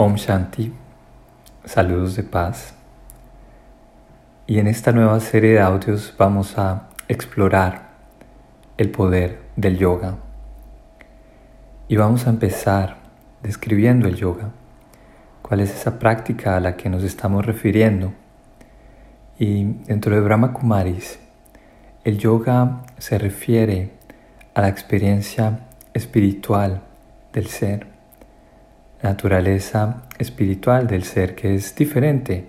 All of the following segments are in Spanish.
Om Shanti, saludos de paz. Y en esta nueva serie de audios vamos a explorar el poder del yoga. Y vamos a empezar describiendo el yoga. ¿Cuál es esa práctica a la que nos estamos refiriendo? Y dentro de Brahma Kumaris, el yoga se refiere a la experiencia espiritual del ser naturaleza espiritual del ser que es diferente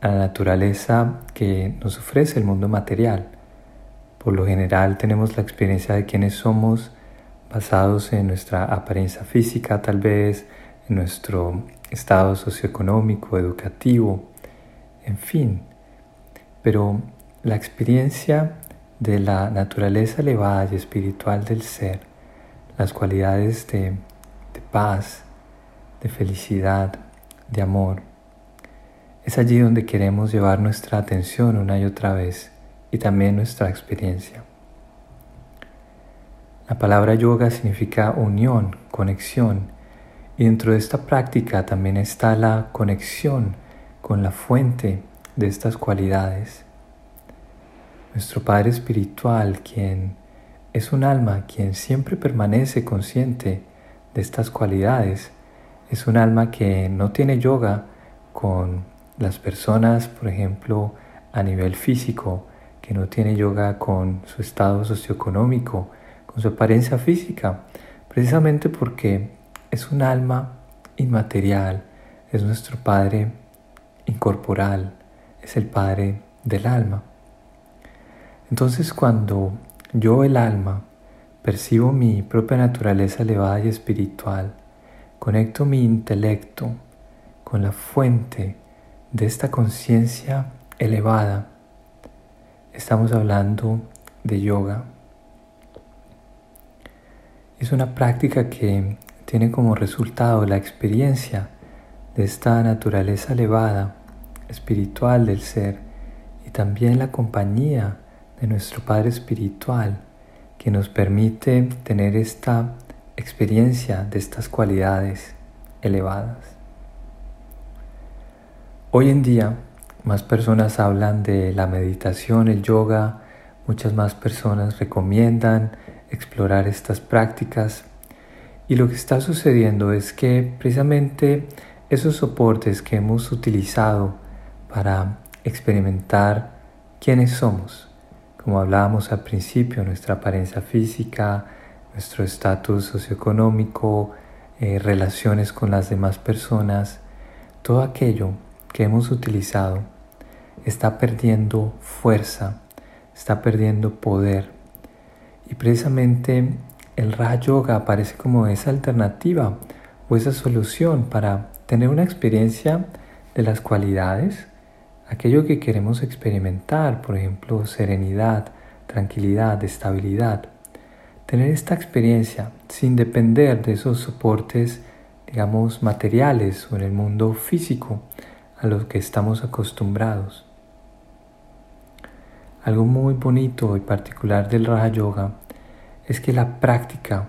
a la naturaleza que nos ofrece el mundo material. Por lo general tenemos la experiencia de quienes somos basados en nuestra apariencia física, tal vez en nuestro estado socioeconómico, educativo, en fin. Pero la experiencia de la naturaleza elevada y espiritual del ser, las cualidades de, de paz, de felicidad, de amor. Es allí donde queremos llevar nuestra atención una y otra vez y también nuestra experiencia. La palabra yoga significa unión, conexión, y dentro de esta práctica también está la conexión con la fuente de estas cualidades. Nuestro Padre Espiritual, quien es un alma, quien siempre permanece consciente de estas cualidades, es un alma que no tiene yoga con las personas, por ejemplo, a nivel físico, que no tiene yoga con su estado socioeconómico, con su apariencia física, precisamente porque es un alma inmaterial, es nuestro Padre incorporal, es el Padre del alma. Entonces cuando yo el alma percibo mi propia naturaleza elevada y espiritual, Conecto mi intelecto con la fuente de esta conciencia elevada. Estamos hablando de yoga. Es una práctica que tiene como resultado la experiencia de esta naturaleza elevada, espiritual del ser, y también la compañía de nuestro Padre Espiritual, que nos permite tener esta experiencia de estas cualidades elevadas. Hoy en día más personas hablan de la meditación, el yoga, muchas más personas recomiendan explorar estas prácticas y lo que está sucediendo es que precisamente esos soportes que hemos utilizado para experimentar quiénes somos, como hablábamos al principio, nuestra apariencia física, nuestro estatus socioeconómico, eh, relaciones con las demás personas, todo aquello que hemos utilizado está perdiendo fuerza, está perdiendo poder. Y precisamente el Raja Yoga aparece como esa alternativa o esa solución para tener una experiencia de las cualidades, aquello que queremos experimentar, por ejemplo, serenidad, tranquilidad, estabilidad tener esta experiencia sin depender de esos soportes, digamos, materiales o en el mundo físico a los que estamos acostumbrados. Algo muy bonito y particular del Raja Yoga es que la práctica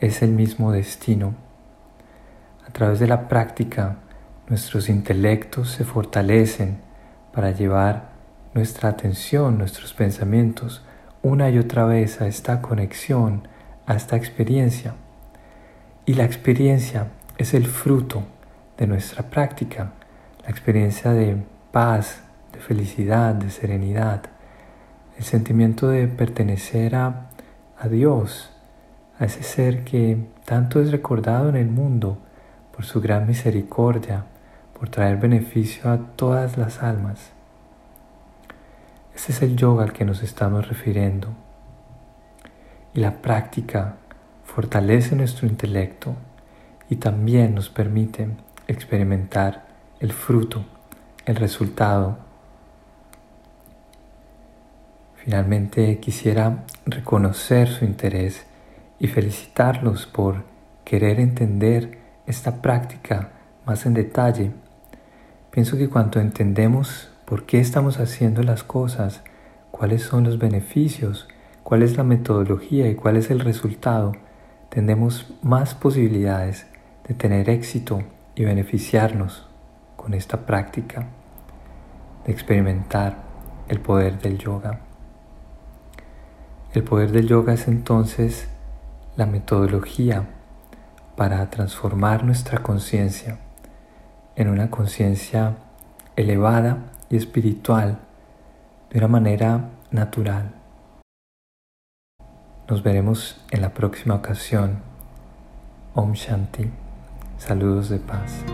es el mismo destino. A través de la práctica nuestros intelectos se fortalecen para llevar nuestra atención, nuestros pensamientos una y otra vez a esta conexión, a esta experiencia. Y la experiencia es el fruto de nuestra práctica, la experiencia de paz, de felicidad, de serenidad, el sentimiento de pertenecer a, Dios, a ese ser que tanto es recordado en el mundo por su gran misericordia, por traer beneficio a todas las almas. Ese es el yoga al que nos estamos refiriendo. Y la práctica fortalece nuestro intelecto y también nos permite experimentar el fruto, el resultado. Finalmente quisiera reconocer su interés y felicitarlos por querer entender esta práctica más en detalle. Pienso que cuando entendemos por qué estamos haciendo las cosas, cuáles son los beneficios, cuál es la metodología y cuál es el resultado, tendremos más posibilidades de tener éxito y beneficiarnos con esta práctica de experimentar el poder del yoga. El poder del yoga es entonces la metodología para transformar nuestra conciencia en una conciencia elevada y espiritual de una manera natural. Nos veremos en la próxima ocasión. Om Shanti. Saludos de paz.